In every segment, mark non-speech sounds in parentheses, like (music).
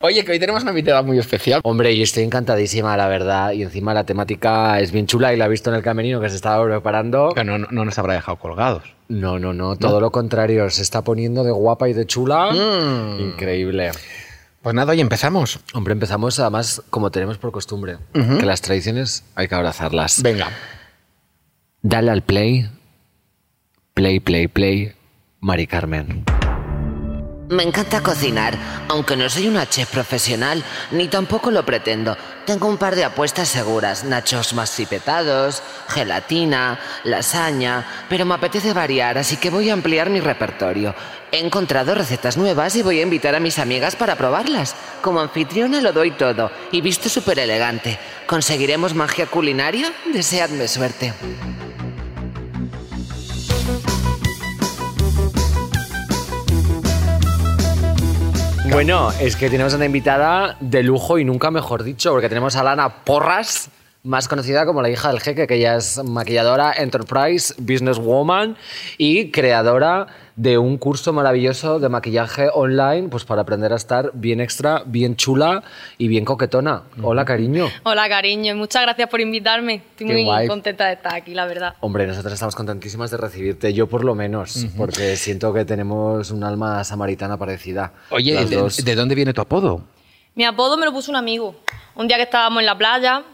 Oye, que hoy tenemos una invitada muy especial. Hombre, yo estoy encantadísima, la verdad. Y encima la temática es bien chula y la he visto en el camerino que se estaba preparando. Que no, no nos habrá dejado colgados. No, no, no, todo lo contrario. Se está poniendo de guapa y de chula. Mm. Increíble. Pues nada, hoy empezamos. Hombre, empezamos además como tenemos por costumbre, que las tradiciones hay que abrazarlas. Venga. Dale al play. Play, play, play. Mari Carmen. Me encanta cocinar, aunque no soy una chef profesional, ni tampoco lo pretendo. Tengo un par de apuestas seguras, nachos masipetados, gelatina, lasaña, pero me apetece variar, así que voy a ampliar mi repertorio. He encontrado recetas nuevas y voy a invitar a mis amigas para probarlas. Como anfitriona lo doy todo y visto súper elegante. ¿Conseguiremos magia culinaria? Deseadme suerte. Bueno, es que tenemos una invitada de lujo y nunca mejor dicho, porque tenemos a Lana Porras, más conocida como la hija del jeque, que ella es maquilladora, enterprise, businesswoman y creadora de un curso maravilloso de maquillaje online, pues para aprender a estar bien extra, bien chula y bien coquetona. Hola, cariño. Hola, cariño. Muchas gracias por invitarme. Estoy Qué muy guay. contenta de estar aquí, la verdad. Hombre, nosotros estamos contentísimas de recibirte, yo por lo menos, porque siento que tenemos un alma samaritana parecida. Oye, las ¿de, dos. de dónde viene tu apodo? Mi apodo me lo puso un amigo. Un día que estábamos en la playa,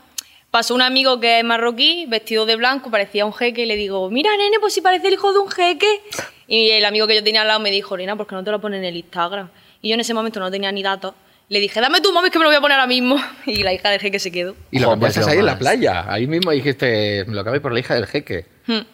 pasó un amigo que es marroquí, vestido de blanco, parecía un jeque, y le digo, mira, nene, pues si parece el hijo de un jeque. Y el amigo que yo tenía al lado me dijo, Nena, ¿por qué no te lo pones en el Instagram? Y yo en ese momento no tenía ni datos. Le dije, dame tu móvil que me lo voy a poner ahora mismo. (laughs) Y la hija del jeque se quedó. Y lo qué ahí en la playa. Ahí mismo dijiste, me lo acabé por la hija del jeque.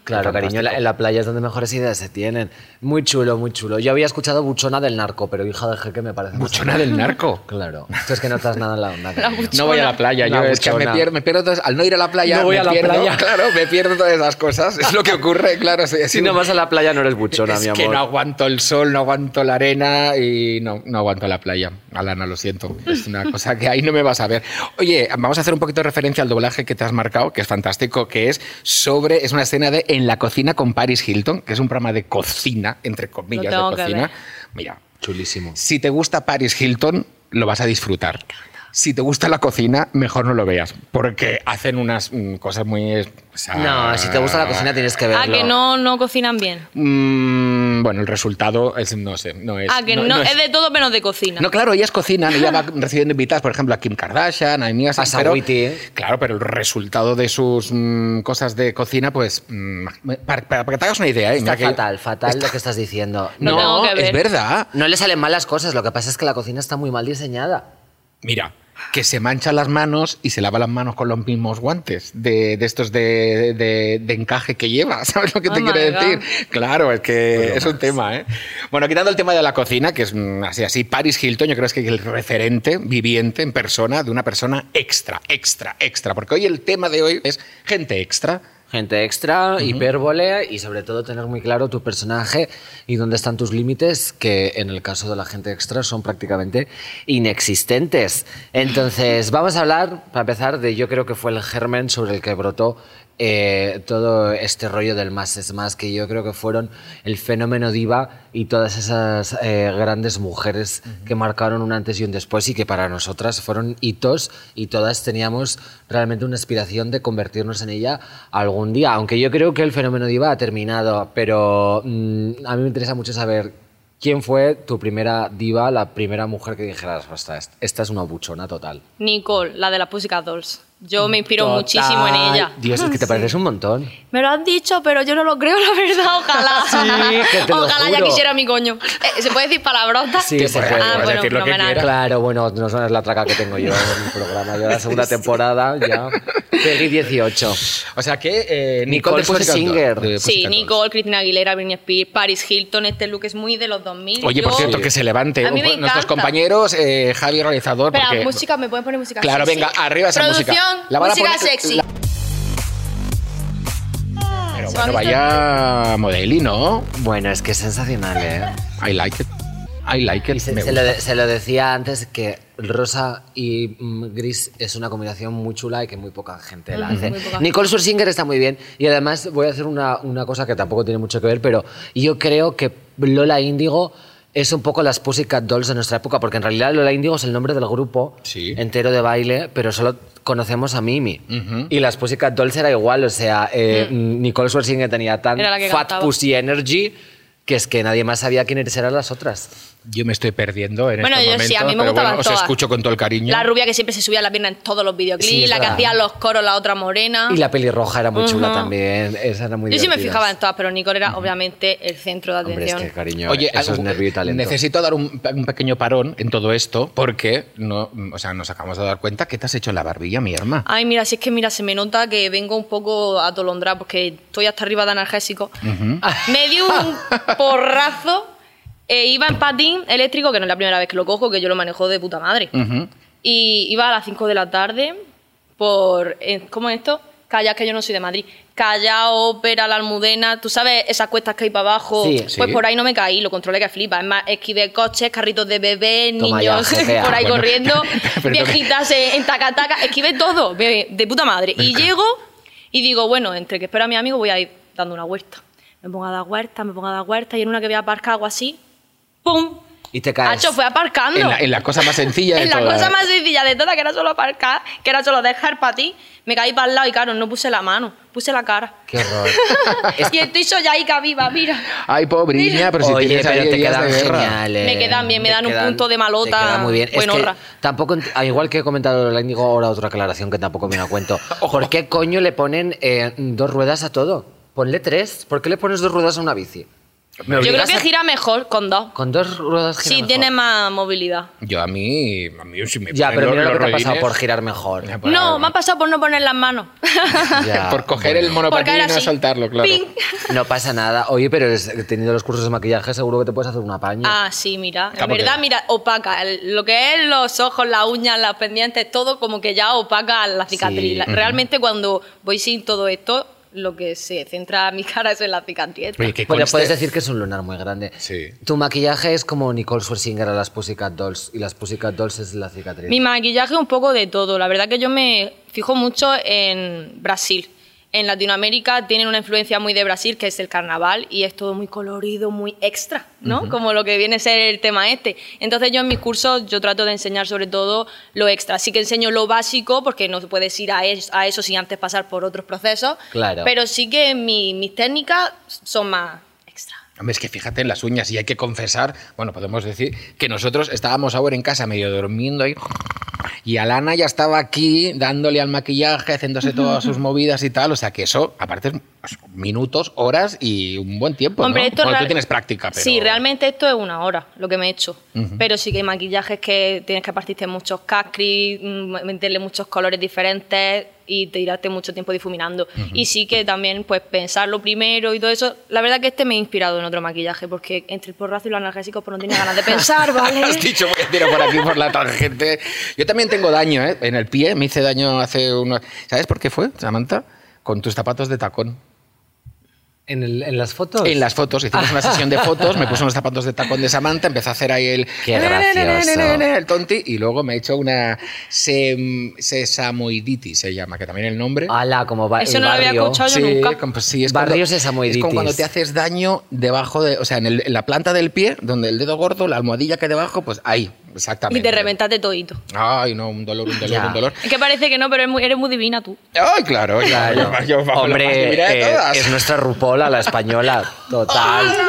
Claro, cariño, en la, en la playa es donde mejores ideas se tienen. Muy chulo, muy chulo. Yo había escuchado Buchona del narco, pero hija del jeque me parece. Buchona del narco. Claro. Tú es que no estás nada en la onda. No voy a la playa, yo Una es que me buchona. pierdo, me pierdo todas- al no ir a la playa, No voy me a la pierdo, playa. (laughs) claro, me pierdo todas esas cosas. Es lo que ocurre, claro. Si no vas a la playa no eres buchona, es mi amor. que no aguanto el sol, no aguanto la arena y no, no aguanto la playa. Alana, lo siento. Es una cosa que ahí no me vas a ver. Oye, vamos a hacer un poquito de referencia al doblaje que te has marcado, que es fantástico, que es sobre, es una escena de En la cocina con Paris Hilton, que es un programa de cocina, entre comillas, de cocina. Mira, Chulísimo. si te gusta Paris Hilton, lo vas a disfrutar. Si te gusta la cocina, mejor no lo veas, porque hacen unas mm, cosas muy... o sea, No, si te gusta la cocina tienes que verlo. Ah, que no, no cocinan bien. Mm, bueno, el resultado es, no sé, no es... Ah, que no, es... de todo menos de cocina. No, claro, ellas cocinan, ella va recibiendo invitadas, por ejemplo, a Kim Kardashian, a Nia A pero, ¿eh? Claro, pero el resultado de sus mm, cosas de cocina, pues, mm, para, para- para que te hagas una idea, ¿eh? Está Mira que- fatal, fatal lo que estás diciendo. (laughs) No, es verdad. No le salen mal las cosas, lo que pasa es que la cocina está muy mal diseñada. Mira, que se mancha las manos y se lava las manos con los mismos guantes de, de estos de, de- de encaje que lleva. (laughs) ¿Sabes lo que te Oh quiero decir? Claro, es que es un tema, ¿eh? Bueno, quitando el tema de la cocina, que es mm, así, así, Paris Hilton, yo creo que es el referente viviente en persona de una persona extra, extra, extra. Porque hoy el tema de hoy es gente extra. Gente extra, hipérbole y sobre todo tener muy claro tu personaje y dónde están tus límites, que en el caso de la gente extra son prácticamente inexistentes. Entonces, vamos a hablar, para empezar, de yo creo que fue el germen sobre el que brotó eh, todo este rollo del más es más, que yo creo que fueron el fenómeno diva y todas esas eh, grandes mujeres que marcaron un antes y un después y que para nosotras fueron hitos y todas teníamos realmente una aspiración de convertirnos en ella algún día. Aunque yo creo que el fenómeno diva ha terminado, pero mm, a mí me interesa mucho saber quién fue tu primera diva, la primera mujer que dijeras, "Ostras, esta es una buchona total. Nicole, la de las Pussycat Dolls. Yo me inspiro Total. muchísimo en ella. Dios, es que te pareces un montón. Me lo han dicho, pero yo no lo creo, (laughs) la verdad. Ojalá. Sí, que te lo (laughs) Ojalá ya quisiera mi coño. Eh, ¿Se puede decir palabrotas? Sí, se puede. Ah, bueno, decir lo que fenomenal. quieras. Claro, bueno, no sabes la traca que tengo yo en el programa. Yo la (laughs) segunda temporada ya Peggy 18. O sea que eh, Nicole. Dolls, de Sí. Nicole, Cristina Aguilera, Britney Spears, Paris Hilton. Este look es muy de los 2000. Oye, por cierto, que se levante A mí me nuestros encanta. compañeros, eh, Javi, realizador. Espera, porque- música, ¿me pueden poner música Claro, venga, arriba esa música. La van a música poner- sexy. la- Pero ¿Se bueno, vaya modeli, ¿no? Bueno, es que es sensacional, ¿eh? I like it. I like it. Se, Me se lo, gusta. de- se lo decía antes que rosa y mm, gris es una combinación muy chula y que muy poca gente la hace. muy poca. Nicole Scherzinger está muy bien y además voy a hacer una, una cosa que tampoco tiene mucho que ver, pero yo creo que Lola Índigo es un poco las Pussycat Dolls de nuestra época, porque en realidad Lola Índigo es el nombre del grupo Sí. entero de baile, pero solo conocemos a Mimi. Y las Pussycat Dolls era igual, o sea, eh, Nicole Scherzinger tenía tan Mm. Fat cantaba. pussy energy que es que nadie más sabía quiénes eran las otras. Yo me estoy perdiendo en Bueno, este yo momento, sí, a mí me pero gustaban bueno, os todas. escucho con todo el cariño. La rubia que siempre se subía a la pierna en todos los videoclips, Sí, la que hacía los coros, la otra morena. Y la pelirroja era muy chula también. Esa era muy Yo sí me fijaba en todas, pero Nicole era obviamente el centro de Hombre, atención. es que cariño, Oye, eso es nervio y talento. necesito dar un, un pequeño parón en todo esto porque no, o sea, nos acabamos de dar cuenta que te has hecho en la barbilla, mi hermana. Ay, mira, si es que mira, se me nota que vengo un poco atolondrada porque estoy hasta arriba de analgésico. Me dio un (laughs) porrazo e iba en patín eléctrico, que no es la primera vez que lo cojo, que yo lo manejo de puta madre. Ujú. Y iba a las 5 de la tarde por. eh, ¿Cómo es esto? Calla, que yo no soy de Madrid. Callao, Ópera, La Almudena. ¿Tú sabes esas cuestas que hay para abajo? Sí. Pues Sí. por ahí no me caí, lo controlé que flipa. Es más, esquivé coches, carritos de bebé, Toma niños (laughs) por ahí Bueno, corriendo, (laughs) viejitas en, en taca-taca. Esquivé todo, de, puta madre. Y llego y digo, bueno, entre que espero a mi amigo voy a ir dando una vuelta. Me pongo a dar vueltas, me pongo a dar vueltas y en una que voy a aparcar algo así, ¡pum! Y te caes. Hacho, fue aparcando. En, la, en la cosa más sencilla de (laughs) En la todas. cosa más sencilla de todas, que era solo aparcar, que era solo dejar para ti, me caí para el lado y claro, no puse la mano, puse la cara. Qué horror. (laughs) y estoy sollaica viva, mira. Ay, pobriña, pero si Oye, tienes pero ahí te quedan geniales. Me quedan bien, me dan un punto de malota Te quedan muy bien. Es que tampoco, igual que he comentado, le digo ahora otra aclaración que tampoco me da cuento. (laughs) ¿Por qué coño le ponen eh, dos ruedas a todo? Ponle tres. ¿Por qué le pones dos ruedas a una bici? ¿Me Yo creo que a- gira mejor con dos. Con dos ruedas gira Sí, mejor. tiene más movilidad. Yo a mí, a mí si me Ya, pero mira lo que te ha pasado por girar mejor. Por- No, me ha pasado por no poner las manos. (laughs) Ya, por coger bueno. el monopatín y no así. soltarlo, claro. Ping. (laughs) No pasa nada. Oye, pero es- teniendo los cursos de maquillaje seguro que te puedes hacer una paña. Ah, sí, mira. En verdad, porque- mira, opaca. El- Lo que es los ojos, las uñas, las pendientes, todo como que ya opaca la cicatriz. Sí. La- Realmente cuando voy sin todo esto, lo que se centra mi cara es en la cicatriz. Oye, que Bueno, conste- puedes decir que es un lunar muy grande. Sí. Tu maquillaje es como Nicole Scherzinger a las Pussycat Dolls y las Pussycat Dolls es la cicatriz. Mi maquillaje un poco de todo. La verdad que yo me fijo mucho en Brasil. En Latinoamérica tienen una influencia muy de Brasil, que es el carnaval, y es todo muy colorido, muy extra, ¿no? Como lo que viene a ser el tema este. Entonces yo en mis cursos yo trato de enseñar sobre todo lo extra. Sí que enseño lo básico, porque no puedes ir a, es- a eso sin antes pasar por otros procesos. Claro. Pero sí que mi- mis técnicas son más. Hombre, es que fíjate en las uñas y hay que confesar, bueno, podemos decir que nosotros estábamos ahora en casa medio durmiendo ahí y Alana ya estaba aquí dándole al maquillaje, haciéndose todas sus (laughs) movidas y tal, o sea que eso, aparte, es minutos, horas y un buen tiempo, Hombre, ¿no? esto Bueno, tú tienes práctica, pero... Sí, realmente esto es una hora lo que me he hecho. Pero sí que hay maquillajes que tienes que partirte muchos cacris, mm, meterle muchos colores diferentes y tirarte mucho tiempo difuminando. Y sí que también, pues, pensarlo primero y todo eso. La verdad que este me ha inspirado en otro maquillaje, porque entre el porrazo y los analgésicos, pues no tenía ganas de pensar, (laughs) ¿vale? Has dicho, voy a tirar por aquí por la tangente. Yo también tengo daño, ¿eh? En el pie, me hice daño hace unos... ¿Sabes por qué fue, Samantha? Con tus zapatos de tacón. ¿En, el- en las fotos? En las fotos, hicimos una sesión de fotos, me puse unos (laughs) zapatos de tacón de Samantha, empecé a hacer ahí el... Qué gracioso. El tonti, y luego me he hecho una sem- sesamoiditis, se llama, que también el nombre... Ala, como va Eso el no lo había barrio. escuchado yo Sí, nunca. como- sí, es Barrio cuando, sesamoiditis. es como cuando te haces daño debajo de, o sea, en, el- en la planta del pie, donde el dedo gordo, la almohadilla que hay debajo, pues ahí, exactamente. Y te reventaste todito. Ay, no, un dolor, un dolor, Ya. un dolor. Es que parece que no, pero eres muy, eres muy divina tú. Ay, claro, Claro. claro. Yo, de Hombre, eh, todas. es nuestra rupola, la española. Total. (laughs)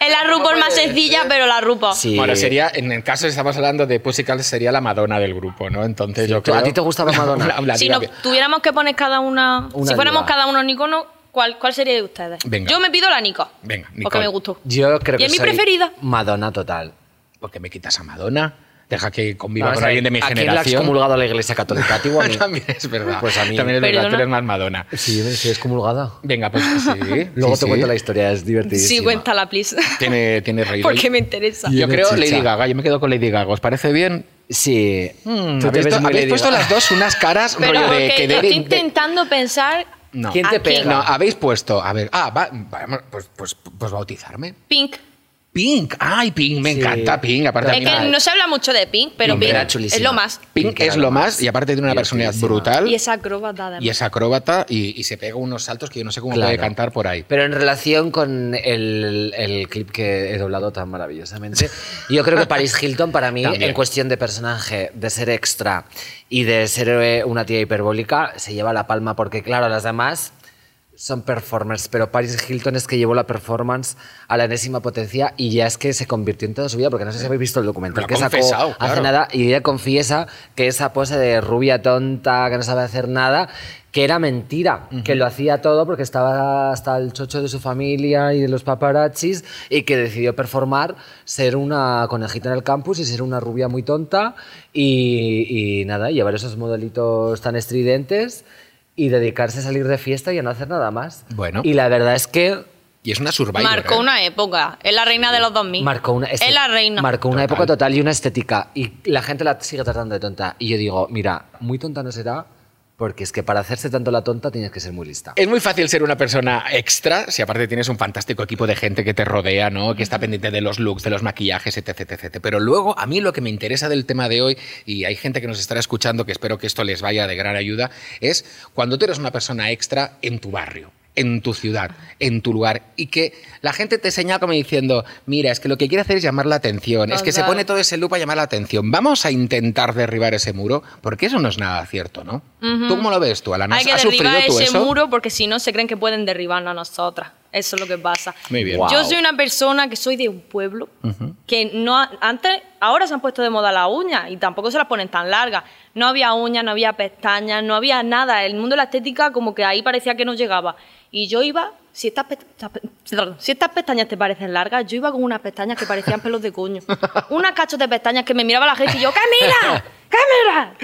Es la RuPaul más sencilla, pero la RuPaul. Sí. Bueno, sería, en el caso que estamos hablando de Pussycat, sería la Madonna del grupo, ¿no? Entonces yo ¿Tú- creo... a ti te gustaba (laughs) Madonna? La- la si nos tuviéramos que poner cada una. Una si fuéramos diva. cada uno un icono, ¿cuál, ¿cuál sería de ustedes? Venga. Yo me pido la Nico. Venga, Porque Nicole. me gustó. Yo creo ¿Y que es mi soy preferida? Madonna total. ¿Por qué me quitas a Madonna? Deja que conviva Vamos con a ver, alguien de mi ¿a quién le has generación. comulgado a la iglesia católica? ¿A ti o a mí? (laughs) También es verdad. Pues a mí. También es verdad, tú eres más Madonna. Sí, sí, es comulgada. Venga, pues (laughs) sí. Luego sí, te sí. cuento la historia, es divertidísima. Sí, cuéntala, please. (laughs) Tiene, tiene reír. Porque me interesa. Yo creo chicha. Lady Gaga, yo me quedo con Lady Gaga. ¿Os parece bien? Sí. Mm, Tú te ¿Habéis, habéis puesto las dos unas caras Pero rollo de que que estoy de- intentando pensar. No. ¿Quién te ¿A pega? No, habéis puesto, a ver, ah, va, vamos, pues, pues, pues bautizarme. Pink. Pink, ay, Pink, me Sí. encanta Pink. Aparte, a Es mí que no se habla mucho de Pink, pero Pink es lo más. Pink es lo más y aparte tiene una personalidad brutal Y esa acróbata además. y es acróbata y, y se pega unos saltos que yo no sé cómo Claro. puede cantar por ahí. Pero en relación con el, el clip que he doblado tan maravillosamente, yo creo que Paris Hilton para mí, También. en cuestión de personaje, de ser extra y de ser eh, una tía hiperbólica, se lleva la palma porque, claro, las demás son performers, pero Paris Hilton es que llevó la performance a la enésima potencia y ya es que se convirtió en toda su vida, porque no sé si habéis visto el documental que sacó confesado, hace claro. nada y ella confiesa que esa pose de rubia tonta, que no sabe hacer nada, que era mentira, que lo hacía todo porque estaba hasta el chocho de su familia y de los paparazzis y que decidió performar ser una conejita en el campus y ser una rubia muy tonta y, y nada, llevar esos modelitos tan estridentes y dedicarse a salir de fiesta y a no hacer nada más. Bueno. Y la verdad es que Y es una survivor. Marcó ¿eh? una época. Es la reina de los 2000. Marcó una, Es la reina. marcó una Total. época total y una estética. Y la gente la sigue tratando de tonta. Y yo digo, mira, muy tonta no será, porque es que para hacerse tanto la tonta tienes que ser muy lista. Es muy fácil ser una persona extra si aparte tienes un fantástico equipo de gente que te rodea, ¿no? Que está pendiente de los looks, de los maquillajes, etc, etc. Pero luego, a mí lo que me interesa del tema de hoy, y hay gente que nos estará escuchando que espero que esto les vaya de gran ayuda, es cuando tú eres una persona extra en tu barrio en tu ciudad, en tu lugar, y que la gente te señala como diciendo, mira, es que lo que quiere hacer es llamar la atención, es que se Total. pone todo ese loop a llamar la atención. Vamos a intentar derribar ese muro, porque eso no es nada cierto, ¿no? ¿Tú cómo lo ves tú, Alana? Hay que ¿Has sufrido derribar tú ese eso? muro porque si no se creen que pueden derribarnos a nosotras. Eso es lo que pasa. Muy bien. Guau. Yo soy una persona que soy de un pueblo que no antes ahora se han puesto de moda las uñas y tampoco se las ponen tan largas. No había uñas, no había pestañas, no había nada. El mundo de la estética como que ahí parecía que no llegaba. Y yo iba, si estas, si estas pestañas te parecen largas, yo iba con unas pestañas que parecían pelos de coño. (laughs) Unas cachos de pestañas que me miraba la gente y yo, ¡Camila! ¡Camila!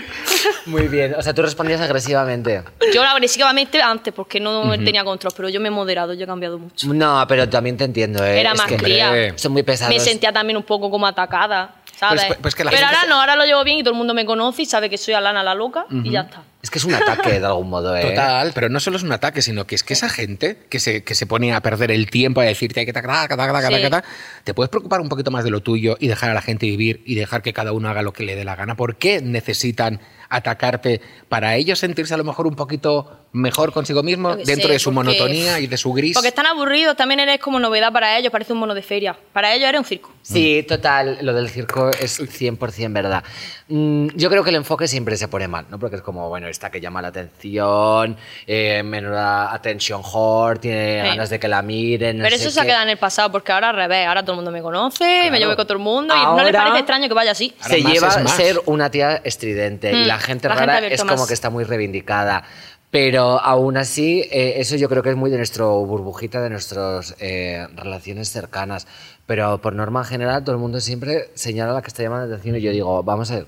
Muy bien. O sea, tú respondías agresivamente. Yo agresivamente antes porque no tenía control, pero yo me he moderado, yo he cambiado mucho. No, pero también te entiendo, ¿eh? Era Es más que cría. Son muy pesados. Me sentía también un poco como atacada, ¿sabes? Pues- pues que la Pero gente ahora se- no, ahora lo llevo bien y todo el mundo me conoce y sabe que soy Alana la loca y ya está. Es que es un ataque de algún modo, ¿eh? Total, pero no solo es un ataque, sino que es que esa gente que se, que se pone a perder el tiempo a decirte que ta, ta, ta, Sí. te puedes preocupar un poquito más de lo tuyo y dejar a la gente vivir y dejar que cada uno haga lo que le dé la gana. ¿Por qué necesitan atacarte para ellos sentirse a lo mejor un poquito mejor consigo mismo dentro sé, de su porque- monotonía y de su gris? Porque están aburridos, también eres como novedad para ellos, parece un mono de feria. Para ellos eres un circo. Sí, total, lo del circo es 100% verdad. Mm, yo creo que el enfoque siempre se pone mal, ¿no? Porque es como, bueno, esta que llama la atención, eh, menuda attention whore, tiene Sí. ganas de que la miren. no Pero sé eso se ha quedado en el pasado, porque ahora al revés, ahora todo el mundo me conoce, me llevo con todo el mundo y no Ahora- les parece extraño que vaya así. Ahora Se lleva a ser una tía estridente y Mm, la gente la gente rara abierto es como más. que está muy reivindicada. Pero aún así, eh, eso yo creo que es muy de nuestro burbujita, de nuestras eh, relaciones cercanas. Pero por norma general, todo el mundo siempre señala a la que está llamando la atención. Y yo digo, vamos a ver,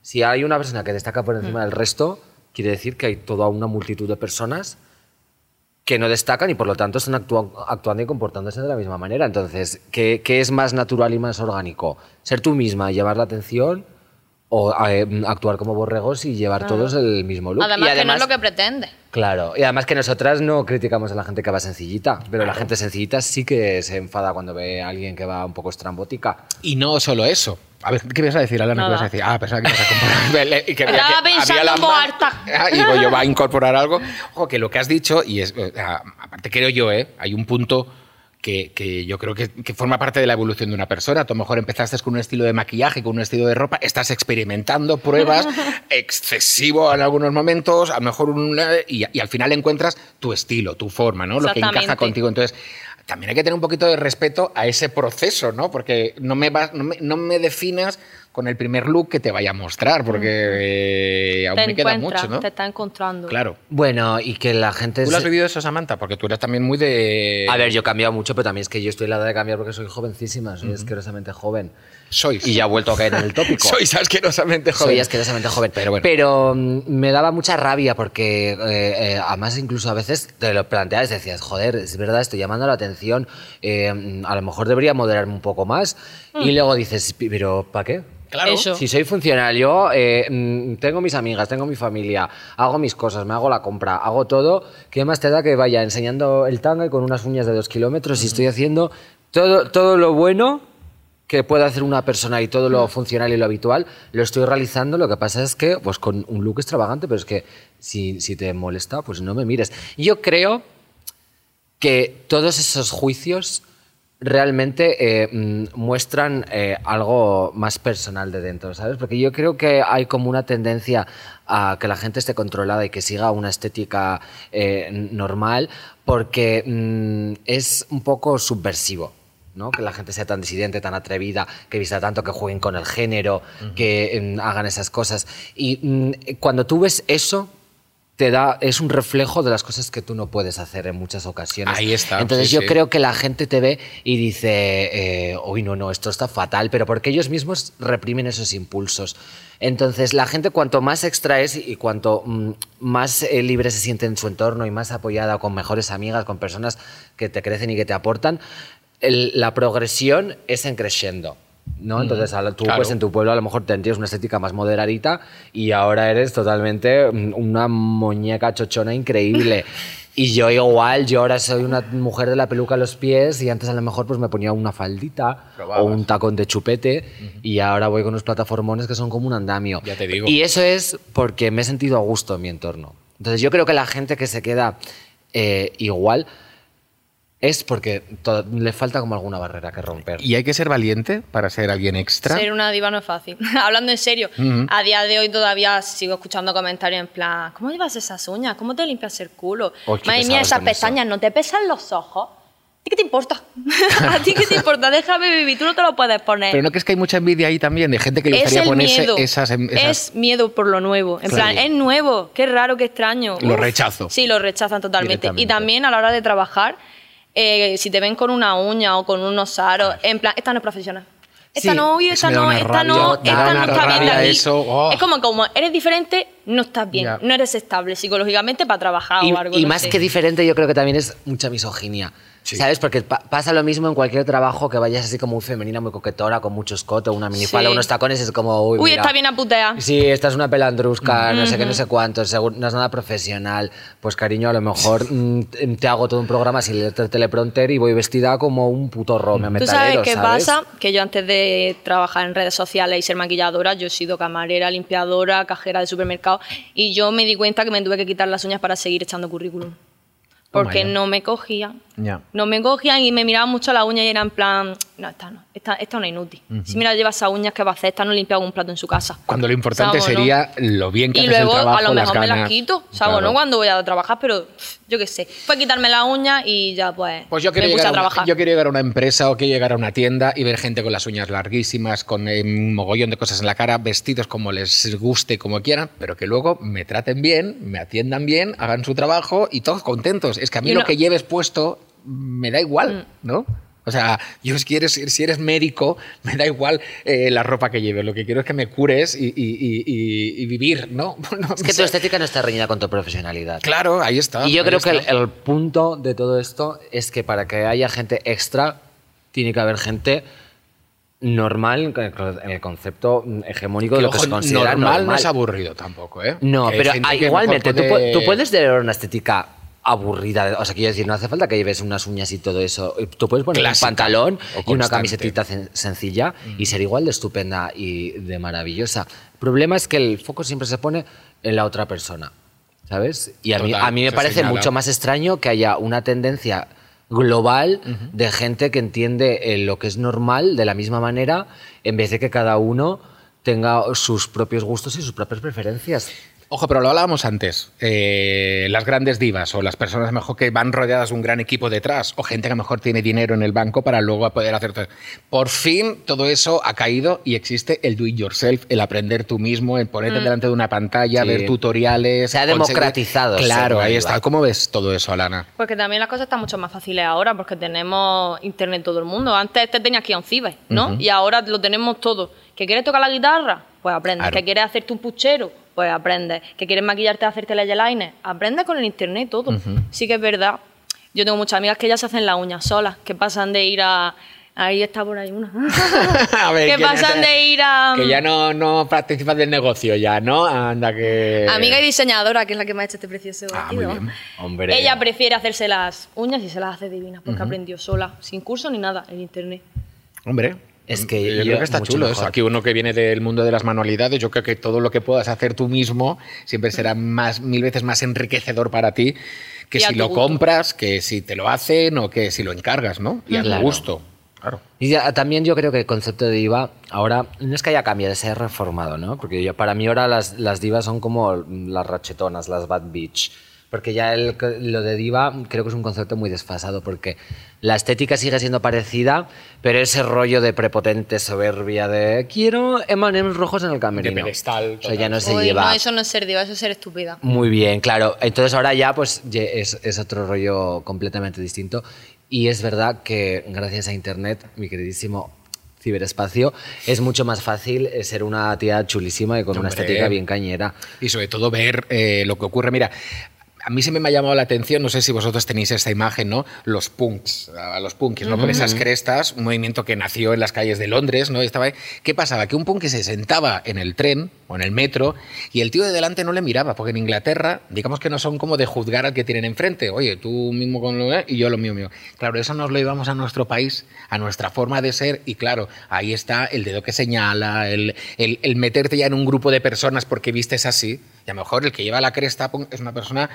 si hay una persona que destaca por encima del resto, quiere decir que hay toda una multitud de personas que no destacan y por lo tanto están actua- actuando y comportándose de la misma manera. Entonces, ¿qué, qué es más natural y más orgánico? ¿Ser tú misma y llevar la atención o eh, actuar como borregos y llevar todos el mismo look? Además, y que no es lo que pretende. Claro, y además que nosotras no criticamos a la gente que va sencillita, pero la gente sencillita sí que se enfada cuando ve a alguien que va un poco estrambótica. Y no solo eso. A ver, ¿qué ibas a decir, Alana? ¿Qué ibas a decir? Ah, pensaba que ibas a comparar. y que había Estaba que- había pensando la alta. Ah, digo, yo va a incorporar algo. Ojo, que lo que has dicho, y es, eh, aparte creo yo, ¿eh? hay un punto que, que yo creo que, que forma parte de la evolución de una persona. Tú a lo mejor empezaste con un estilo de maquillaje, con un estilo de ropa, estás experimentando pruebas, (laughs) excesivo en algunos momentos, a lo mejor un, y, y al final encuentras tu estilo, tu forma, ¿no? Lo que encaja contigo. Entonces, también hay que tener un poquito de respeto a ese proceso, ¿no? Porque no me, vas, no me, no me definas con el primer look que te vaya a mostrar, porque eh, aún Te me queda mucho, ¿no? te está encontrando. Claro. Bueno, y que la gente... ¿Tú lo has vivido eso, Samantha? Porque tú eres también muy de... A ver, yo he cambiado mucho, pero también es que yo estoy en la edad de cambiar porque soy jovencísima, soy asquerosamente joven. Sois. Y ya he vuelto a caer en el tópico. (laughs) Sois asquerosamente joven. Soy asquerosamente joven. Pero bueno. Pero mm, me daba mucha rabia porque, eh, eh, además, incluso a veces te lo planteabas y decías, joder, es verdad, estoy llamando la atención, eh, a lo mejor debería moderarme un poco más. Mm. Y luego dices, pero ¿para qué? Claro. Eso. Si soy funcional, yo eh, mm, tengo mis amigas, tengo mi familia, hago mis cosas, me hago la compra, hago todo. ¿Qué más te da que vaya enseñando el tanga y con unas uñas de dos kilómetros y estoy haciendo todo, todo lo bueno que puede hacer una persona y todo lo funcional y lo habitual, lo estoy realizando. Lo que pasa es que, pues con un look extravagante, pero es que si, si te molesta, pues no me mires. Yo creo que todos esos juicios realmente eh, mm, muestran eh, algo más personal de dentro, ¿sabes? Porque yo creo que hay como una tendencia a que la gente esté controlada y que siga una estética eh, normal porque mm, es un poco subversivo. ¿No? Que la gente sea tan disidente, tan atrevida, que vista tanto, que jueguen con el género, que mm, hagan esas cosas. Y mm, cuando tú ves eso, te da, es un reflejo de las cosas que tú no puedes hacer en muchas ocasiones. Ahí está, Entonces sí, yo sí. creo que la gente te ve y dice, eh, uy, no, no, esto está fatal, pero porque ellos mismos reprimen esos impulsos. Entonces la gente cuanto más extra es y cuanto mm, más eh, libre se siente en su entorno y más apoyada con mejores amigas, con personas que te crecen y que te aportan, el- la progresión es en creciendo. ¿no? Entonces, tú claro. pues en tu pueblo a lo mejor tendrías una estética más moderadita y ahora eres totalmente mm, una muñeca chochona increíble. (laughs) Y yo igual, yo ahora soy una mujer de la peluca a los pies y antes a lo mejor pues me ponía una faldita Probabas. o un tacón de chupete y ahora voy con unos plataformones que son como un andamio. Ya te digo. Y eso es porque me he sentido a gusto en mi entorno. Entonces yo creo que la gente que se queda eh, igual es porque le falta como alguna barrera que romper. ¿Y hay que ser valiente para ser alguien extra? Ser una diva no es fácil. (laughs) Hablando en serio, a día de hoy todavía sigo escuchando comentarios en plan, ¿cómo llevas esas uñas? ¿Cómo te limpias el culo? Qué Madre mía, esas con eso. pestañas, ¿no te pesan los ojos? ¿A ti qué te importa? (laughs) ¿A ti qué te importa? Déjame vivir, tú no te lo puedes poner. Pero no que es que hay mucha envidia ahí también de gente que le es gustaría ponerse miedo. esas, em- esas- Es miedo por lo nuevo. En Claro. plan, es nuevo, qué raro, qué extraño. Lo Uf. rechazo. Sí, lo rechazan totalmente. Y también a la hora de trabajar, eh, si te ven con una uña o con unos aros, en plan, esta no es profesional. Esta Sí, no, esta no, esta rabia, no, esta no está bien de aquí. eso, oh. Es como, como eres diferente, no estás bien, Ya. no eres estable psicológicamente para trabajar Y, o algo. y no más sé. que diferente, yo creo que también es mucha misoginia. Sí. ¿Sabes? Porque pa- pasa lo mismo en cualquier trabajo que vayas así como muy femenina, muy coquetora, con mucho escote, una minifalda, Sí. unos tacones, es como. Uy, Uy, mira, está bien a putear. Sí, esta es una pelandrusca, no sé qué, no sé cuánto, seguro- no es nada profesional. Pues cariño, a lo mejor mm, te hago todo un programa sin leerte el teleprompter y voy vestida como un puto rome ¿Tú metalero, sabes qué ¿sabes? pasa? Que yo antes de trabajar en redes sociales y ser maquilladora, yo he sido camarera, limpiadora, cajera de supermercado y yo me di cuenta que me tuve que quitar las uñas para seguir echando currículum. Porque Toma ya. no me cogían. Ya. No me cogían y me miraban mucho la uña y era en plan, no, esta no, esta, esta es una inútil. Si mira, lleva esas uñas, ¿qué va a hacer? Esta no limpia un plato en su casa. Cuando lo importante ¿Sabes, no? sería lo bien que Y haces el luego trabajo, a lo las mejor me las quito, ¿sabes? Claro. No cuando voy a trabajar, pero pff, yo qué sé. Fue quitarme la uña y ya pues, Pues yo quiero, me puse llegar a a una, trabajar. yo quiero llegar a una empresa o quiero llegar a una tienda y ver gente con las uñas larguísimas, con eh, un mogollón de cosas en la cara, vestidos como les guste, como quieran, pero que luego me traten bien, me atiendan bien, hagan su trabajo y todos contentos. Es que a mí lo que lleves puesto me da igual, Mm. ¿no? O sea, yo si eres, si eres médico, (laughs) me da igual eh, la ropa que lleves. Lo que quiero es que me cures y, y- y- y- y vivir, ¿no? (laughs) No Es que tu estética no está reñida con tu profesionalidad. Claro, ahí está. Y yo creo que el, el punto de todo esto es que para que haya gente extra, tiene que haber gente normal en el concepto hegemónico de lo que ojo, se considera normal, normal. no es aburrido tampoco, ¿eh? No, Que pero ah, igualmente, tú puedes tener una estética aburrida, o sea, quiero decir, no hace falta que lleves unas uñas y todo eso. Tú puedes poner Clásica un pantalón y una camisetita sencilla y ser igual de estupenda y de maravillosa. El problema es que el foco siempre se pone en la otra persona, ¿sabes? Y a mí, a mí me parece señala. mucho más extraño que haya una tendencia global de gente que entiende eh, lo que es normal de la misma manera en vez de que cada uno tenga sus propios gustos y sus propias preferencias. Ojo, pero lo hablábamos antes. eh, las grandes divas o las personas a lo mejor que van rodeadas de un gran equipo detrás o gente que a lo mejor tiene dinero en el banco para luego poder hacer todo. Por fin todo eso ha caído y existe el do it yourself, el aprender tú mismo, el ponerte delante de una pantalla, Sí. ver tutoriales. Se ha democratizado Claro, ahí está. ¿Cómo ves todo eso, Alana? Porque también las cosas están mucho más fáciles ahora, porque tenemos internet todo el mundo. Antes te tenías que ir a un ciber, ¿no? Y ahora lo tenemos todo. ¿Que quieres tocar la guitarra? Pues aprendes. Claro. ¿Que quieres hacerte un puchero? Pues aprendes. ¿Que quieres maquillarte y hacerte el eyeliner? Aprendes con el internet todo. Sí que es verdad. Yo tengo muchas amigas que ya se hacen las uñas solas, que pasan de ir a, Ahí está por ahí una. (laughs) A ver, que ¿quién pasan de ir a... Que ya no, no participas del negocio, ya, ¿no? Anda que... Amiga y diseñadora, que es la que me ha hecho este precioso Ah, muy vestido. bien. Hombre. Ella prefiere hacerse las uñas y se las hace divinas, porque aprendió sola, sin curso ni nada, en internet. Hombre. Es que yo, yo- creo que está chulo mejor. eso. Aquí uno que viene del mundo de las manualidades, yo creo que todo lo que puedas hacer tú mismo siempre será más mil veces más enriquecedor para ti que Y si lo gusto. compras, que si te lo hacen o que si lo encargas, ¿no? Y a tu Claro. gusto. Claro. Y ya, también yo creo que el concepto de diva ahora no es que haya cambiado, se ha reformado, ¿no? Porque yo, para mí ahora las, las divas son como las rachetonas, las bad bitch. Porque ya el- lo de diva creo que es un concepto muy desfasado porque la estética sigue siendo parecida, pero ese rollo de prepotente, soberbia, de quiero M&M's rojos en el camerino. De pedestal, O sea, ya no se Uy, lleva... no, eso no es ser diva, eso es ser estúpida. Muy bien, claro. Entonces ahora ya pues es, es otro rollo completamente distinto. Y es verdad que gracias a Internet, mi queridísimo ciberespacio, es mucho más fácil eh, ser una tía chulísima y con una Hombre. estética bien cañera. Y sobre todo ver eh, lo que ocurre. Mira, a mí siempre me ha llamado la atención, no sé si vosotros tenéis esta imagen, ¿no? Los punks, a los punkis, ¿no? Con esas crestas, un movimiento que nació en las calles de Londres, ¿no? Y Estaba ahí. ¿Qué pasaba? Que un punk se sentaba en el tren o en el metro y el tío de delante no le miraba, porque en Inglaterra, digamos que no son como de juzgar al que tienen enfrente. Oye, tú mismo con lo y yo lo mío mío. Claro, eso nos lo llevamos a nuestro país, a nuestra forma de ser y claro, ahí está el dedo que señala, el, el- el meterte ya en un grupo de personas porque vistes así. Y a lo mejor el que lleva la cresta es una persona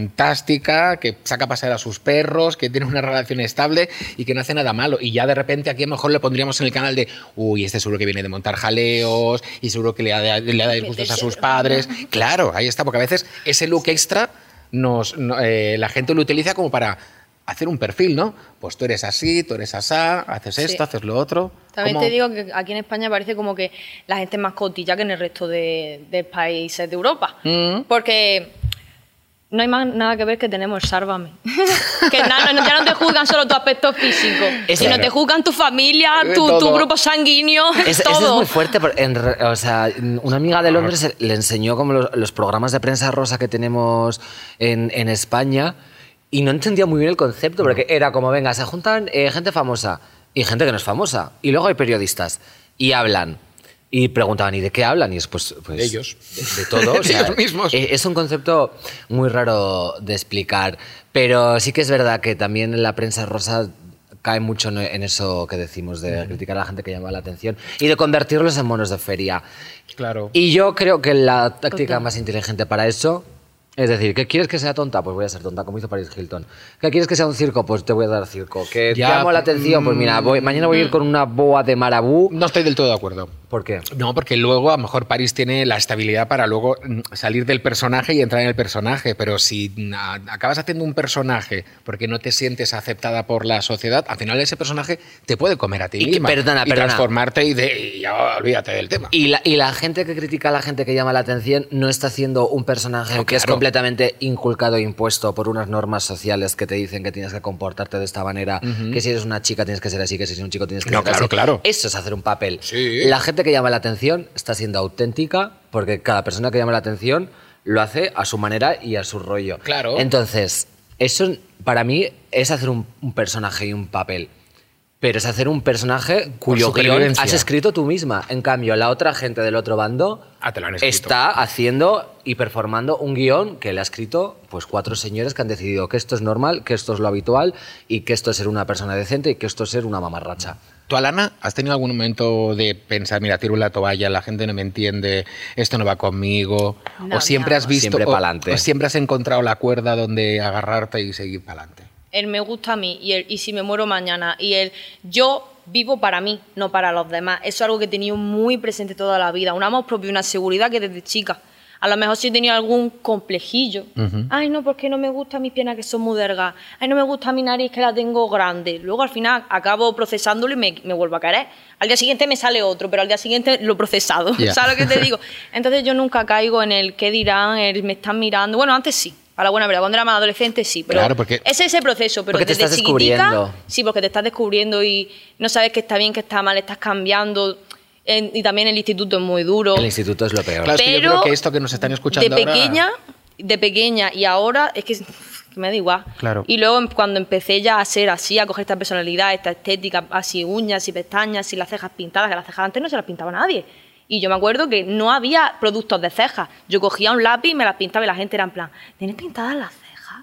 fantástica, que saca a pasear a sus perros, que tiene una relación estable y que no hace nada malo. Y ya de repente aquí a lo mejor le pondríamos en el canal de, uy, este seguro que viene de montar jaleos y seguro que le ha de, le de disgustos a sus padres. Claro, ahí está, porque a veces ese look extra nos, no- eh, la gente lo utiliza como para hacer un perfil, ¿no? Pues tú eres así, tú eres asá, haces esto, Sí. haces lo otro. También ¿Cómo? te digo que aquí en España parece como que la gente es más cotilla que en el resto de, de países de Europa. Mm. Porque no hay más nada que ver que tenemos sálvame. (laughs) que nada, no- ya no te juzgan solo tu aspecto físico, Es- sino Claro. te juzgan tu familia, tu, tu grupo sanguíneo, Es, (laughs) eso todo. es muy fuerte. en o sea, una amiga de Londres le enseñó como los, los programas de prensa rosa que tenemos en, en España y no entendía muy bien el concepto porque era como, venga, se juntan eh, gente famosa y gente que no es famosa. Y luego hay periodistas y hablan. Y preguntaban, ¿y de qué hablan? Y es pues, pues De ellos. De, de todo. o (laughs) sea, Ellos mismos. eh, Es un concepto muy raro de explicar. Pero sí que es verdad que también en la prensa rosa cae mucho en- eso que decimos de criticar a la gente que llama la atención y de convertirlos en monos de feria. Claro. Y yo creo que la táctica Total. más inteligente para eso es decir, ¿qué quieres que sea tonta? Pues voy a ser tonta, como hizo Paris Hilton. ¿Qué quieres que sea un circo? Pues te voy a dar circo. ¿Que te Ya, llamo la atención? Pues mira, voy- mañana voy a ir con una boa de marabú. No estoy del todo de acuerdo. ¿Por qué? No, porque luego a lo mejor París tiene la estabilidad para luego mm, salir del personaje y entrar en el personaje, pero si mm, a- acabas haciendo un personaje porque no te sientes aceptada por la sociedad, al final ese personaje te puede comer a ti Y que- misma perdona, y perdona. transformarte y, de, y ya olvídate del tema. Y la, y la gente que critica a la gente que llama la atención no está haciendo un personaje que es claro. completamente inculcado e impuesto por unas normas sociales que te dicen que tienes que comportarte de esta manera, que si eres una chica tienes que ser así, que si eres un chico tienes que No, ser claro, así. claro. Eso es hacer un papel. Sí. La gente que llama la atención está siendo auténtica porque cada persona que llama la atención lo hace a su manera y a su rollo. Claro. Entonces, eso para mí es hacer un, un personaje y un papel. Pero es hacer un personaje cuyo guion has escrito tú misma. En cambio, la otra gente del otro bando Ah, está haciendo y performando un guion que le ha escrito pues cuatro señores que han decidido que esto es normal, que esto es lo habitual y que esto es ser una persona decente y que esto es ser una mamarracha. ¿Tú, Alana, has tenido algún momento de pensar, mira, tiro la toalla, la gente no me entiende, esto no va conmigo? No, ¿O siempre has visto, Siempre o- pa'lante. o siempre has encontrado la cuerda donde agarrarte y seguir para adelante? el me gusta a mí y el y si me muero mañana y el yo vivo para mí, no para los demás. Eso es algo que he tenido muy presente toda la vida, un amor propio, una seguridad que desde chica. A lo mejor sí he tenido algún complejillo. Ay, no, porque no me gustan mis piernas que son muy delgadas. Ay, no me gusta mi nariz que la tengo grande. Luego al final acabo procesándolo y me, me vuelvo a caer. Al día siguiente me sale otro, pero al día siguiente lo he procesado. Ya. (laughs) ¿Sabes lo que te digo? (laughs) Entonces yo nunca caigo en el qué dirán, el me están mirando. Bueno, antes sí. A la buena verdad, cuando era más adolescente sí, pero Claro, porque- ese es ese proceso, pero Porque te estás descubriendo. sí, porque te estás descubriendo y no sabes qué está bien, qué está mal, estás cambiando. En- y también el instituto es muy duro. El instituto es lo peor. Claro, es que yo Pero creo que esto que nos están escuchando de ahora- pequeña, de pequeña y ahora es que que me da igual. Claro. Y luego em- cuando empecé ya a ser así, a coger esta personalidad, esta estética, así uñas y pestañas y las cejas pintadas, que las cejas antes no se las pintaba nadie. Y yo me acuerdo que no había productos de cejas. Yo cogía un lápiz y me las pintaba y la gente era en plan, ¿tienes pintadas las cejas?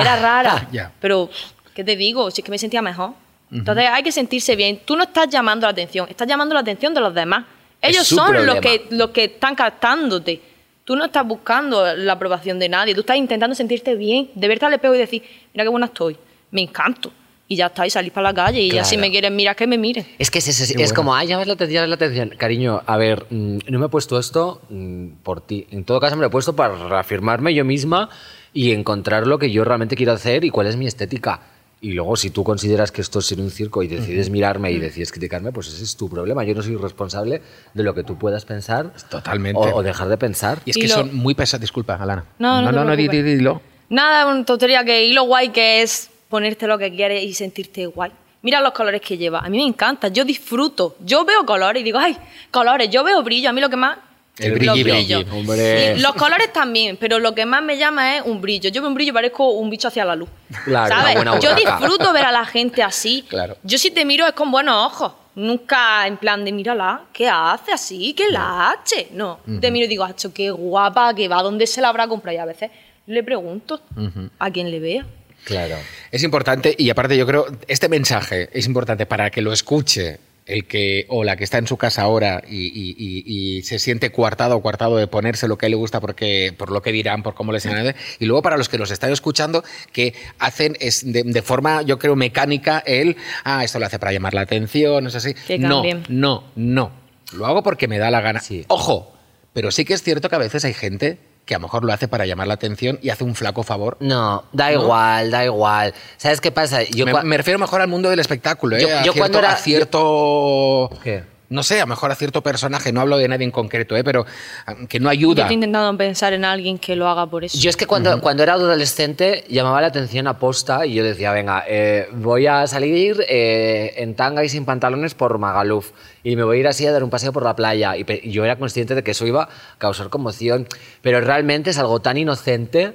Era Ah, rara. (laughs) ya. Pero, ¿qué te digo? Si es que me sentía mejor. Entonces hay que sentirse bien. Tú no estás llamando la atención, estás llamando la atención de los demás. Ellos son los que, los que están captándote. Tú no estás buscando la aprobación de nadie. Tú estás intentando sentirte bien, de verte al espejo y decir, mira qué buena estoy, me encanto. Y ya está, y salís para la calle. Y ya si me quieren mirar, que me miren. Es que es, es, es bueno. como, ay, llamas la atención, la atención. Cariño, a ver, mm, no me he puesto esto mm, por ti. En todo caso, me lo he puesto para reafirmarme yo misma y encontrar lo que yo realmente quiero hacer y cuál es mi estética. Y luego, si tú consideras que esto es ser un circo y decides mirarme y decides criticarme, pues ese es tu problema. Yo no soy responsable de lo que tú puedas pensar Totalmente. o, o dejar de pensar. Y es Y que lo- son muy pesados. Disculpa, Alana. No, no no, no, di- di- dilo. Nada, una tontería que y lo guay que es ponerte lo que quieres y sentirte guay. Mira los colores que lleva. A mí me encanta, yo disfruto. Yo veo colores y digo, ay, colores, yo veo brillo. A mí lo que más. El hombre. Sí, los colores también, pero lo que más me llama es un brillo. Yo veo un brillo y parezco un bicho hacia la luz. Claro, ¿Sabes? Yo disfruto ver a la gente así. Claro. Yo si te miro es con buenos ojos. Nunca en plan de mírala, ¿qué hace así? ¿Qué la hace? No. Te miro y digo, hacho, qué guapa, que va, ¿dónde se la habrá comprado? Y a veces le pregunto a quien le vea. Claro. Es importante, y aparte yo creo, este mensaje es importante para que lo escuche el que o la que está en su casa ahora y, y- y- y se siente coartado o coartado de ponerse lo que a él le gusta porque, por lo que dirán, por cómo les añade. Y luego para los que nos están escuchando, que hacen es de, de forma, yo creo, mecánica el, ah, esto lo hace para llamar la atención, es así. Que no, no, no. Lo hago porque me da la gana. Sí. Ojo, pero sí que es cierto que a veces hay gente que a lo mejor lo hace para llamar la atención y hace un flaco favor No, da igual, da igual. ¿Sabes qué pasa? Yo me, refiero mejor al mundo del espectáculo, ¿eh? Yo- a, yo cierto, cuando era- a cierto... ¿Qué? No sé, a lo mejor a cierto personaje, no hablo de nadie en concreto, ¿eh? pero ah, que no Yo ayuda. estoy intentando pensar en alguien que lo haga por eso. Yo es que cuando, cuando era adolescente llamaba la atención a posta y yo decía, venga, eh, voy a salir eh, en tanga y sin pantalones por Magaluf y me voy a ir así a dar un paseo por la playa. Y yo era consciente de que eso iba a causar conmoción, pero realmente es algo tan inocente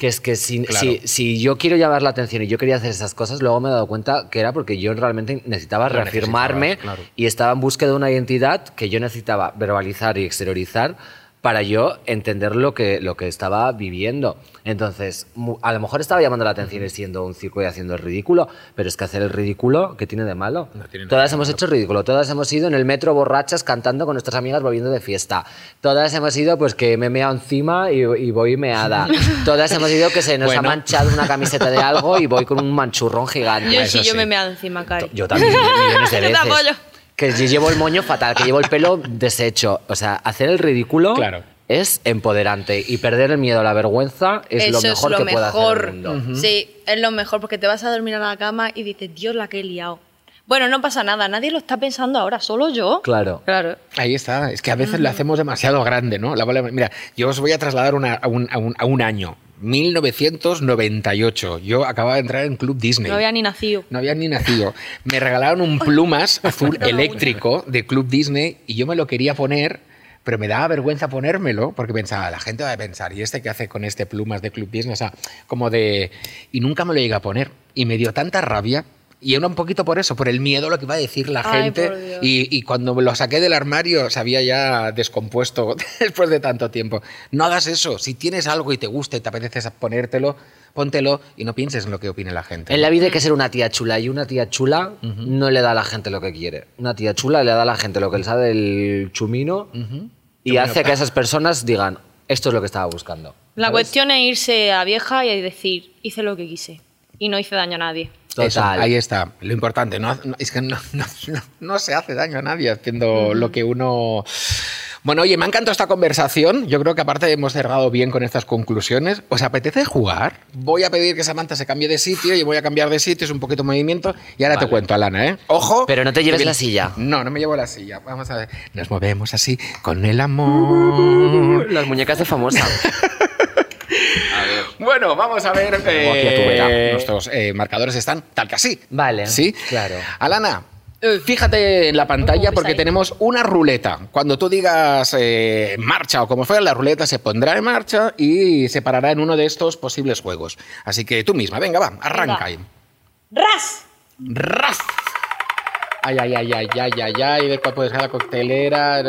que es que si, Claro. si, si yo quiero llamar la atención y yo quería hacer esas cosas, luego me he dado cuenta que era porque yo realmente necesitaba reafirmarme claro. y estaba en búsqueda de una identidad que yo necesitaba verbalizar y exteriorizar para yo entender lo que, lo que estaba viviendo. Entonces, a lo mejor estaba llamando la atención y siendo un circo y haciendo el ridículo, pero es que hacer el ridículo, ¿qué tiene de malo? No tiene todas hemos hecho ridículo, todas hemos ido en el metro borrachas cantando con nuestras amigas volviendo de fiesta. Todas hemos ido pues que me he meado encima y, y voy meada. (laughs) todas hemos ido que se nos ha manchado una camiseta de algo y voy con un manchurrón gigante. yo sí, yo sí. me meo encima, Cari. Yo también, millones de (laughs) veces. Que yo llevo el moño fatal, que llevo el pelo deshecho. O sea, hacer el ridículo Claro. es empoderante y perder el miedo a la vergüenza es Eso lo mejor que puede hacer el mundo. Sí, es lo mejor porque te vas a dormir a la cama y dices, Dios, la que he liado. Bueno, no pasa nada, nadie lo está pensando ahora, solo yo. Claro. Claro. Ahí está, es que a veces lo hacemos demasiado grande, ¿no? La mira, yo os voy a trasladar una- a, un, a un- a un año, 1998. Yo acababa de entrar en Club Disney. No había ni nacido. No había ni nacido. Me regalaron un plumas azul (laughs) eléctrico de Club Disney y yo me lo quería poner, pero me daba vergüenza ponérmelo porque pensaba, la gente va a pensar, ¿y este qué hace con este plumas de Club Disney? O sea, como de... Y nunca me lo llegué a poner. Y me dio tanta rabia. Y era un poquito por eso, por el miedo a lo que iba a decir la Ay, gente. Y, y cuando me lo saqué del armario se había ya descompuesto (laughs) después de tanto tiempo. No hagas eso. Si tienes algo y te gusta y te apetece ponértelo, póntelo y no pienses en lo que opine la gente. En la vida hay que ser una tía chula y una tía chula no le da a la gente lo que quiere. Una tía chula le da a la gente lo que le sabe del chumino y hace que esas personas digan, esto es lo que estaba buscando. La ¿sabes? cuestión es irse a vieja y decir, hice lo que quise y no hice daño a nadie. Total. Eso, ahí está. Lo importante, no, no- es que no, no- no- no se hace daño a nadie haciendo lo que uno... Bueno, oye, me ha encantado esta conversación. Yo creo que aparte hemos cerrado bien con estas conclusiones. ¿Os apetece jugar? Voy a pedir que Samantha se cambie de sitio y voy a cambiar de sitio, es un poquito de movimiento. Y ahora te cuento, Alana, ¿eh? Ojo. Pero no te lleves la silla. No, no me llevo la silla. Vamos a ver. Nos movemos así con el amor. Las muñecas de famosa. (laughs) Bueno, vamos a ver. Eh, nuestros eh, marcadores están tal que así. Vale, ¿Sí? claro. Alana, Eh, Fíjate en la pantalla ¿Cómo porque tenemos una ruleta. Cuando tú digas eh, marcha o como fuera, la ruleta se pondrá en marcha y se parará en uno de estos posibles juegos. Así que tú misma, venga, va, arranca ahí. ¡Ras! ¡Ras! Ay, ay, ay, ay, ay, ay, ay, ver cuál puede ser la coctelera.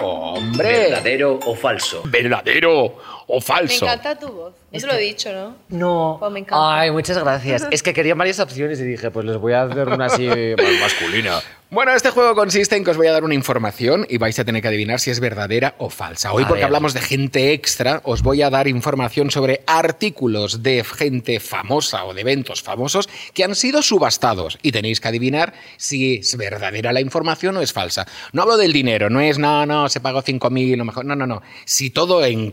¡Hombre! ¿Verdadero o falso? ¿Verdadero o Me falso? encanta tu voz. Eso lo he dicho, ¿no? No. Pues me encanta. Ay, muchas gracias. Es que quería varias opciones y dije, pues les voy a hacer una así (laughs) más masculina. Bueno, este juego consiste en que os voy a dar una información y vais a tener que adivinar si es verdadera o falsa. Hoy, A porque ver. hablamos de gente extra, os voy a dar información sobre artículos de gente famosa o de eventos famosos que han sido subastados y tenéis que adivinar si es verdadera la información o es falsa. No hablo del dinero, no es, no, no, se pagó 5.000 o mejor, no, no, no. Si todo en...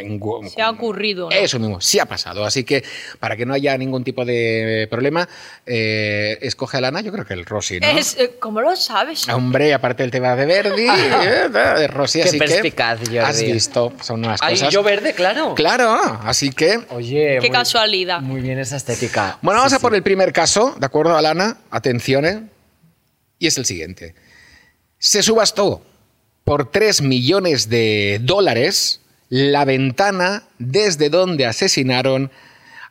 en- en- Se ha ocurrido. ¿no? Eso mismo, sí ha pasado. Así que para que no haya ningún tipo de problema, eh, escoge a Lana, yo creo que el Rosy, ¿no? Es, eh, ¿Cómo lo sabes? Hombre, aparte el tema de Verdi, (laughs) eh, de Rosy, Qué así que perspicaz, Jordi. has visto, son unas Ay, cosas. yo verde, claro. Claro, así que Oye, Qué muy- casualidad. Muy bien esa estética. bueno, vamos Sí, a por sí. el primer caso, ¿de acuerdo, Alana? Atención, ¿eh? Y es el siguiente. Se subastó por 3 millones de dólares la ventana desde donde asesinaron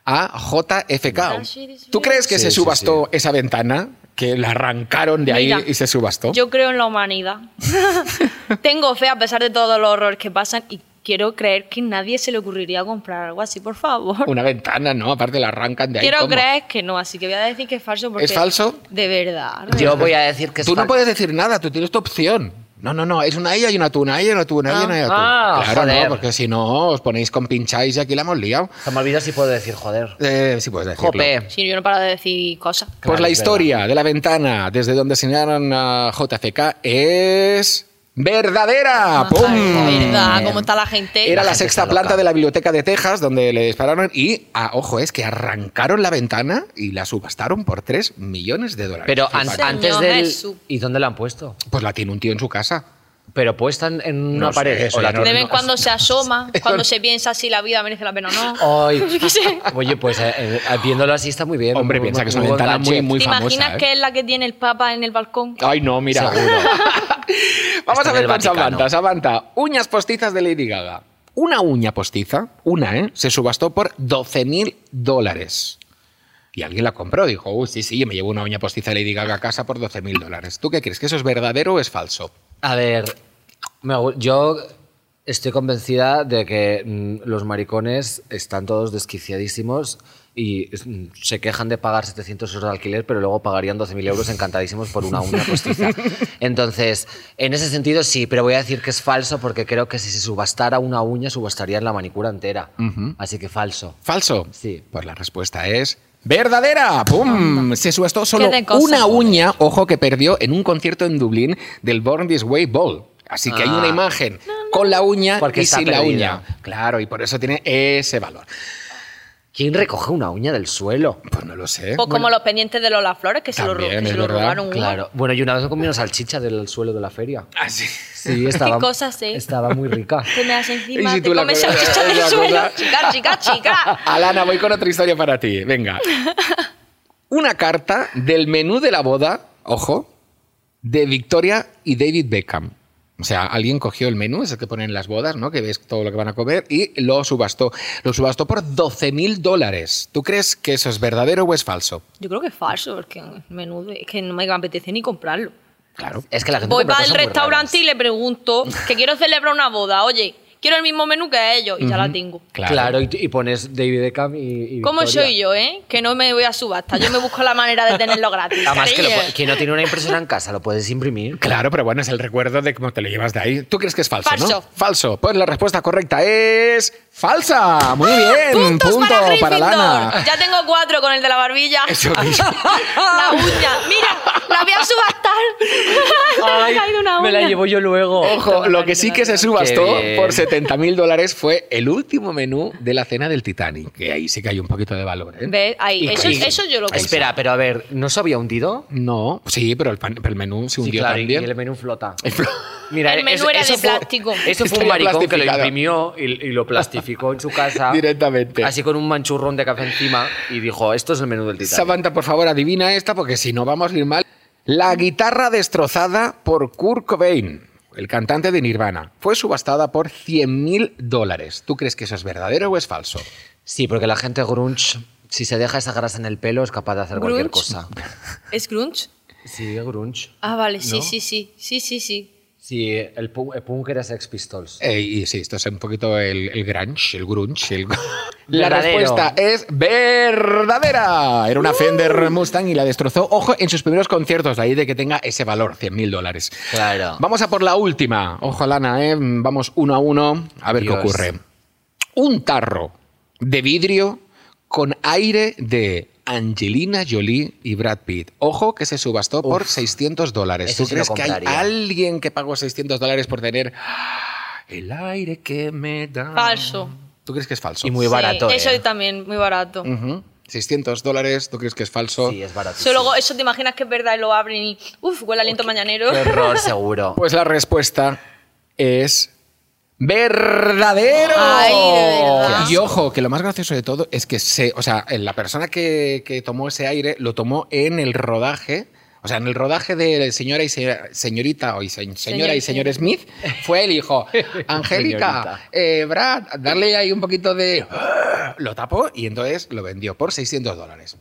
a JFK. ¿Tú crees que Sí, se sí, subastó esa ventana? Que la arrancaron de ahí Mira, y se subastó. Yo creo en la humanidad. (laughs) Tengo fe a pesar de todos los horrores que pasan y quiero creer que nadie se le ocurriría comprar algo así, por favor. Una ventana, ¿no? Aparte la arrancan de ahí. Quiero ¿cómo? creer que no, así que voy a decir que es falso porque ¿Es falso? De verdad. Yo voy a decir que es Tú no puedes decir nada, tú tienes tu opción. No, no, no, es una ella y una tú, una ella y una tú, una ella y una tú. Ah, claro, joder. no, porque si no os ponéis con pincháis y aquí la hemos liado. Se me olvida si puedo decir joder. Eh, sí puedes decirlo. Jope. Si yo no paro de decir cosas. Pues Claro, la historia de la ventana desde donde señalan a JFK es verdadera. ¡Pum! Ay, verdad, cómo está la gente. Era la, gente sexta planta de la biblioteca de Texas donde le dispararon y, ah, ojo, es que arrancaron la ventana y la subastaron por 3 millones de dólares. Pero an- antes del... ¿Y dónde la han puesto? Pues la tiene un tío en su casa. Pero puesta en, en una No sé, pared. eso o la no- de vez en no, cuando se asoma, (laughs) cuando no- se piensa si la vida merece la pena o no. (laughs) Oye, pues eh, eh, viéndolo así está muy bien. Hombre, Muy- piensa muy- que es una ventana muy, muy ¿Te famosa. imaginas ¿eh? que es la que tiene el Papa en el balcón? Ay, no, mira. (laughs) Vamos Está a ver con. Samantha. Samantha, uñas postizas de Lady Gaga. Una uña postiza, una, ¿eh? Se subastó por 12 mil dólares. Y alguien la compró. Dijo, uy, sí, sí, me llevo una uña postiza de Lady Gaga a casa por 12 mil dólares. ¿Tú qué crees? ¿Que eso es verdadero o es falso? A ver, yo estoy convencida de que mm, los maricones están todos desquiciadísimos y mm, se quejan de pagar 700 euros de alquiler, pero luego pagarían 12.000 euros encantadísimos por una uña postiza. (laughs) Entonces, en ese sentido sí, pero voy a decir que es falso porque creo que si se subastara una uña, subastarían la manicura entera. Así que falso. ¿Falso? Sí. Pues la respuesta es verdadera. ¡Pum! Se subastó solo una uña, ojo, que perdió en un concierto en Dublín del Born This Way Ball. Así que hay Ah. una imagen con la uña Porque y sin la uña. Claro, y por eso tiene ese valor. ¿Quién recoge una uña del suelo? Pues no lo sé. Pues como los pendientes de Lola Flores, que se lo, que se lo verdad. robaron. Claro. Bueno, yo una vez comí una salchicha del suelo de la feria. Ah, sí. Sí, estaba, (laughs) cosas, eh? estaba muy rica. (laughs) Te me das encima, Y si te tú la comes salchicha (laughs) del suelo. Chica, chica, chica. Alana, voy con otra historia para ti. Venga. Una carta del menú de la boda, ojo, de Victoria y David Beckham. O sea, alguien cogió el menú, es el que ponen en las bodas, ¿no? Que ves todo lo que van a comer y lo subastó. Lo subastó por 12 mil dólares. ¿Tú crees que eso es verdadero o es falso? Yo creo que es falso, porque menudo, es que no me apetece ni comprarlo. Claro. Es que la gente Voy para el restaurante y le pregunto que quiero celebrar una boda. Oye, quiero el mismo menú que ellos y ya la tengo. Claro, y, y pones David Beckham y, y ¿Cómo soy yo, eh? Que no me voy a subasta. Yo me busco la manera de tenerlo (laughs) gratis. Además, que lo quien no tiene una impresora en casa lo puedes imprimir. Claro, pero bueno, es el recuerdo de cómo te lo llevas de ahí. ¿Tú crees que es falso, Falso. no? Falso. Pues la respuesta correcta es falsa. Muy bien. Puntos Punto para, para. Lana. Ya tengo cuatro con el de la barbilla. Eso mismo. (laughs) La uña. Mira, la voy a subastar. Me ha caído una uña. me la llevo yo luego. Ojo, lo que sí que se subastó por 70 mil dólares fue el último menú de la cena del Titanic. Que ahí sí que hay un poquito de valor, ¿eh? ¿Ves? Ahí, Y- eso, y- eso yo lo compro. Espera, pero a ver, ¿no se había hundido? No, sí, pero el, pan- pero el menú se Sí, hundió claro, y también. el menú flota. (laughs) El Mira, El menú era de fue- plástico. Eso fue un maricón que lo imprimió y, y lo plastificó en su casa. (laughs) Directamente. Así con un manchurrón de café encima y dijo, esto es el menú del Titanic. Samantha, por favor, adivina esta porque si no vamos a ir mal. La guitarra destrozada por Kurt Cobain, el cantante de Nirvana, fue subastada por 100.000 dólares. ¿Tú crees que eso es verdadero o es falso? Sí, porque la gente grunge, si se deja esa grasa en el pelo, es capaz de hacer cualquier cosa. ¿Es grunge? Sí, grunge. Ah, vale, sí, ¿No? sí, sí. Sí, sí, sí. Sí, el, el punk era Sex Pistols. Eh, y sí, esto es un poquito el, el grunge, el grunge. el- La respuesta es verdadera. Era una Fender Mustang y la destrozó, ojo, en sus primeros conciertos, de ahí de que tenga ese valor, 100.000 dólares. Claro. Vamos a por la última. Ojo, Lana, ¿eh? vamos uno a uno a ver Dios. qué ocurre. Un tarro de vidrio con aire de Angelina Jolie y Brad Pitt. Ojo que se subastó por 600 dólares. ¿Tú crees que hay alguien que pagó 600 dólares por tener el aire que me da? Falso. ¿Tú crees que es falso? Y muy Sí, barato. Eso ¿eh? también, muy barato. Ujú. 600 dólares, ¿tú crees que es falso? Sí, es barato. Eso, luego, eso te imaginas que es verdad y lo abren y. Uf, huele a aliento mañanero. Qué error, (laughs) seguro. Pues la respuesta es verdadero. Ay, de verdad. Y ojo, que lo más gracioso de todo es que se, o sea, la persona que, que tomó ese aire lo tomó en el rodaje. O sea, en el rodaje de señora y se- señorita o y se- señora y señor Smith, fue él y dijo, Angélica, eh, Brad, darle ahí un poquito de... (gasps) Lo tapó y entonces lo vendió por 600 dólares.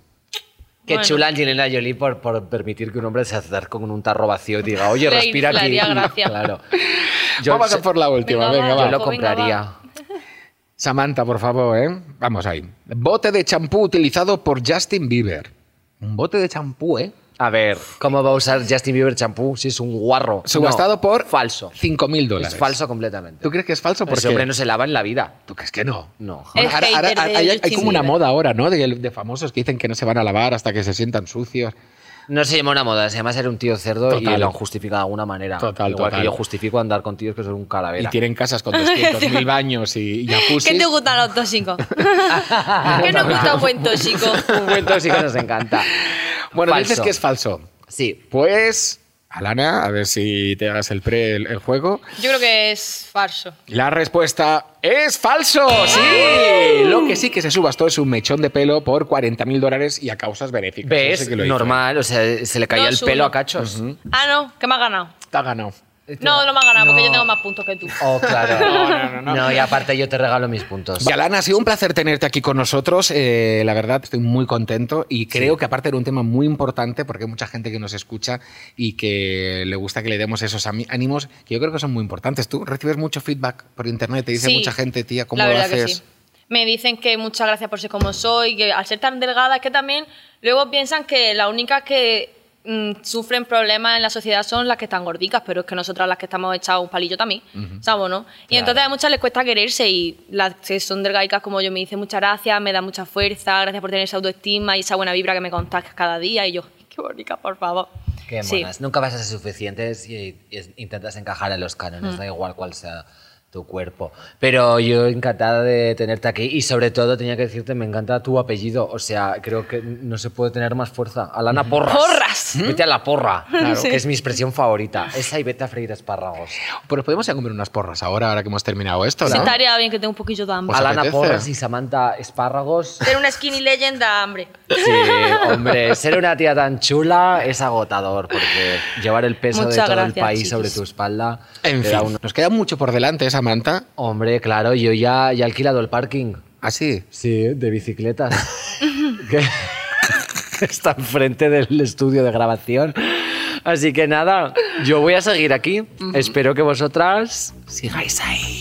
Qué Bueno. chula Angelina Jolie por, por permitir que un hombre se acerque con un tarro vacío y diga, oye, respira aquí. gracia. (laughs) Claro. Vamos a por la última, Venga, venga, va. Yo lo compraría. Samantha, por favor, ¿eh? Vamos ahí. Bote de champú utilizado por Justin Bieber. Un bote de champú, ¿eh? A ver, ¿cómo va a usar Justin Bieber champú si es un guarro? Subastado No, por Falso. 5.000 dólares. Es falso completamente. ¿Tú crees que es falso? Porque hombre no se lava en la vida. ¿Tú crees que no? No. Es Ahora- ahora- hater de hay, como una moda ahora, ¿no? De, de famosos que dicen que no se van a lavar hasta que se sientan sucios. No se llama una moda, se llama ser un tío cerdo Total. y lo han justificado de alguna manera. Total, Igual total. que yo justifico andar con tíos que son un Y calavera. tienen casas con (laughs) 200.000 baños y, y jacuzzi. ¿Qué te gustan los tóxicos? (laughs) ¿Qué nos gusta un buen tóxico? (laughs) un buen tóxico nos encanta. Bueno, Falso. dices que es falso. Sí. Pues, Alana, a ver si te hagas el pre el, el juego. Yo creo que es falso. La respuesta es falso. Sí. Lo que sí que se subastó es un mechón de pelo por 40.000 dólares y a causas benéficas. ¿Ves? que lo. Normal, o sea, se le caía el pelo a cachos. Ah, no, que me has ganado. Te ha ganado. No, no me has ganado porque No. yo tengo más puntos que tú. Oh, claro. (laughs) No, no, no, no. No, y aparte yo te regalo mis puntos. Y Alana, ha sido un placer tenerte aquí con nosotros. Eh, la verdad, estoy muy contento y creo que aparte era un tema muy importante porque hay mucha gente que nos escucha y que le gusta que le demos esos ánimos que yo creo que son muy importantes. Tú recibes mucho feedback por internet, te dice Sí, mucha gente, tía, ¿cómo la lo haces? que sí. Me dicen que muchas gracias por ser como soy, que al ser tan delgada es que también luego piensan que las únicas que mm, sufren problemas en la sociedad son las que están gordicas, pero es que nosotras las que estamos echadas un palillo también, ¿sabes? ¿no? Y entonces a muchas les cuesta quererse y las que son delgadicas como yo me dicen muchas gracias, me da mucha fuerza, gracias por tener esa autoestima y esa buena vibra que me contagias cada día y yo, qué bonita, por favor. Qué Sí. monas. Nunca vas a ser suficientes y, y intentas encajar en los cánones, da igual cuál sea tu cuerpo. Pero yo encantada de tenerte aquí y sobre todo tenía que decirte, me encanta tu apellido. O sea, creo que no se puede tener más fuerza. Alana Porras. ¡Porras! Vete a la porra, (laughs) Sí. que es mi expresión favorita. Esa y vete a freír espárragos. Pues podemos ir a comer unas porras ahora, ahora que hemos terminado esto, Sí, ¿no? estaría bien que tenga un poquillo de hambre. Pues Alana apetece. Porras y Samantha Espárragos. Ser una skinny legend da hambre. Sí, hombre, ser una tía tan chula es agotador porque llevar el peso de Muchas todo el gracias, país chiquis. sobre tu espalda. En fin, un- nos queda mucho por delante, Samantha. Hombre, claro, yo ya, ya he alquilado el parking. Así. Sí, de bicicletas. (laughs) que, está enfrente del estudio de grabación. Así que nada, yo voy a seguir aquí. Espero que vosotras sigáis ahí.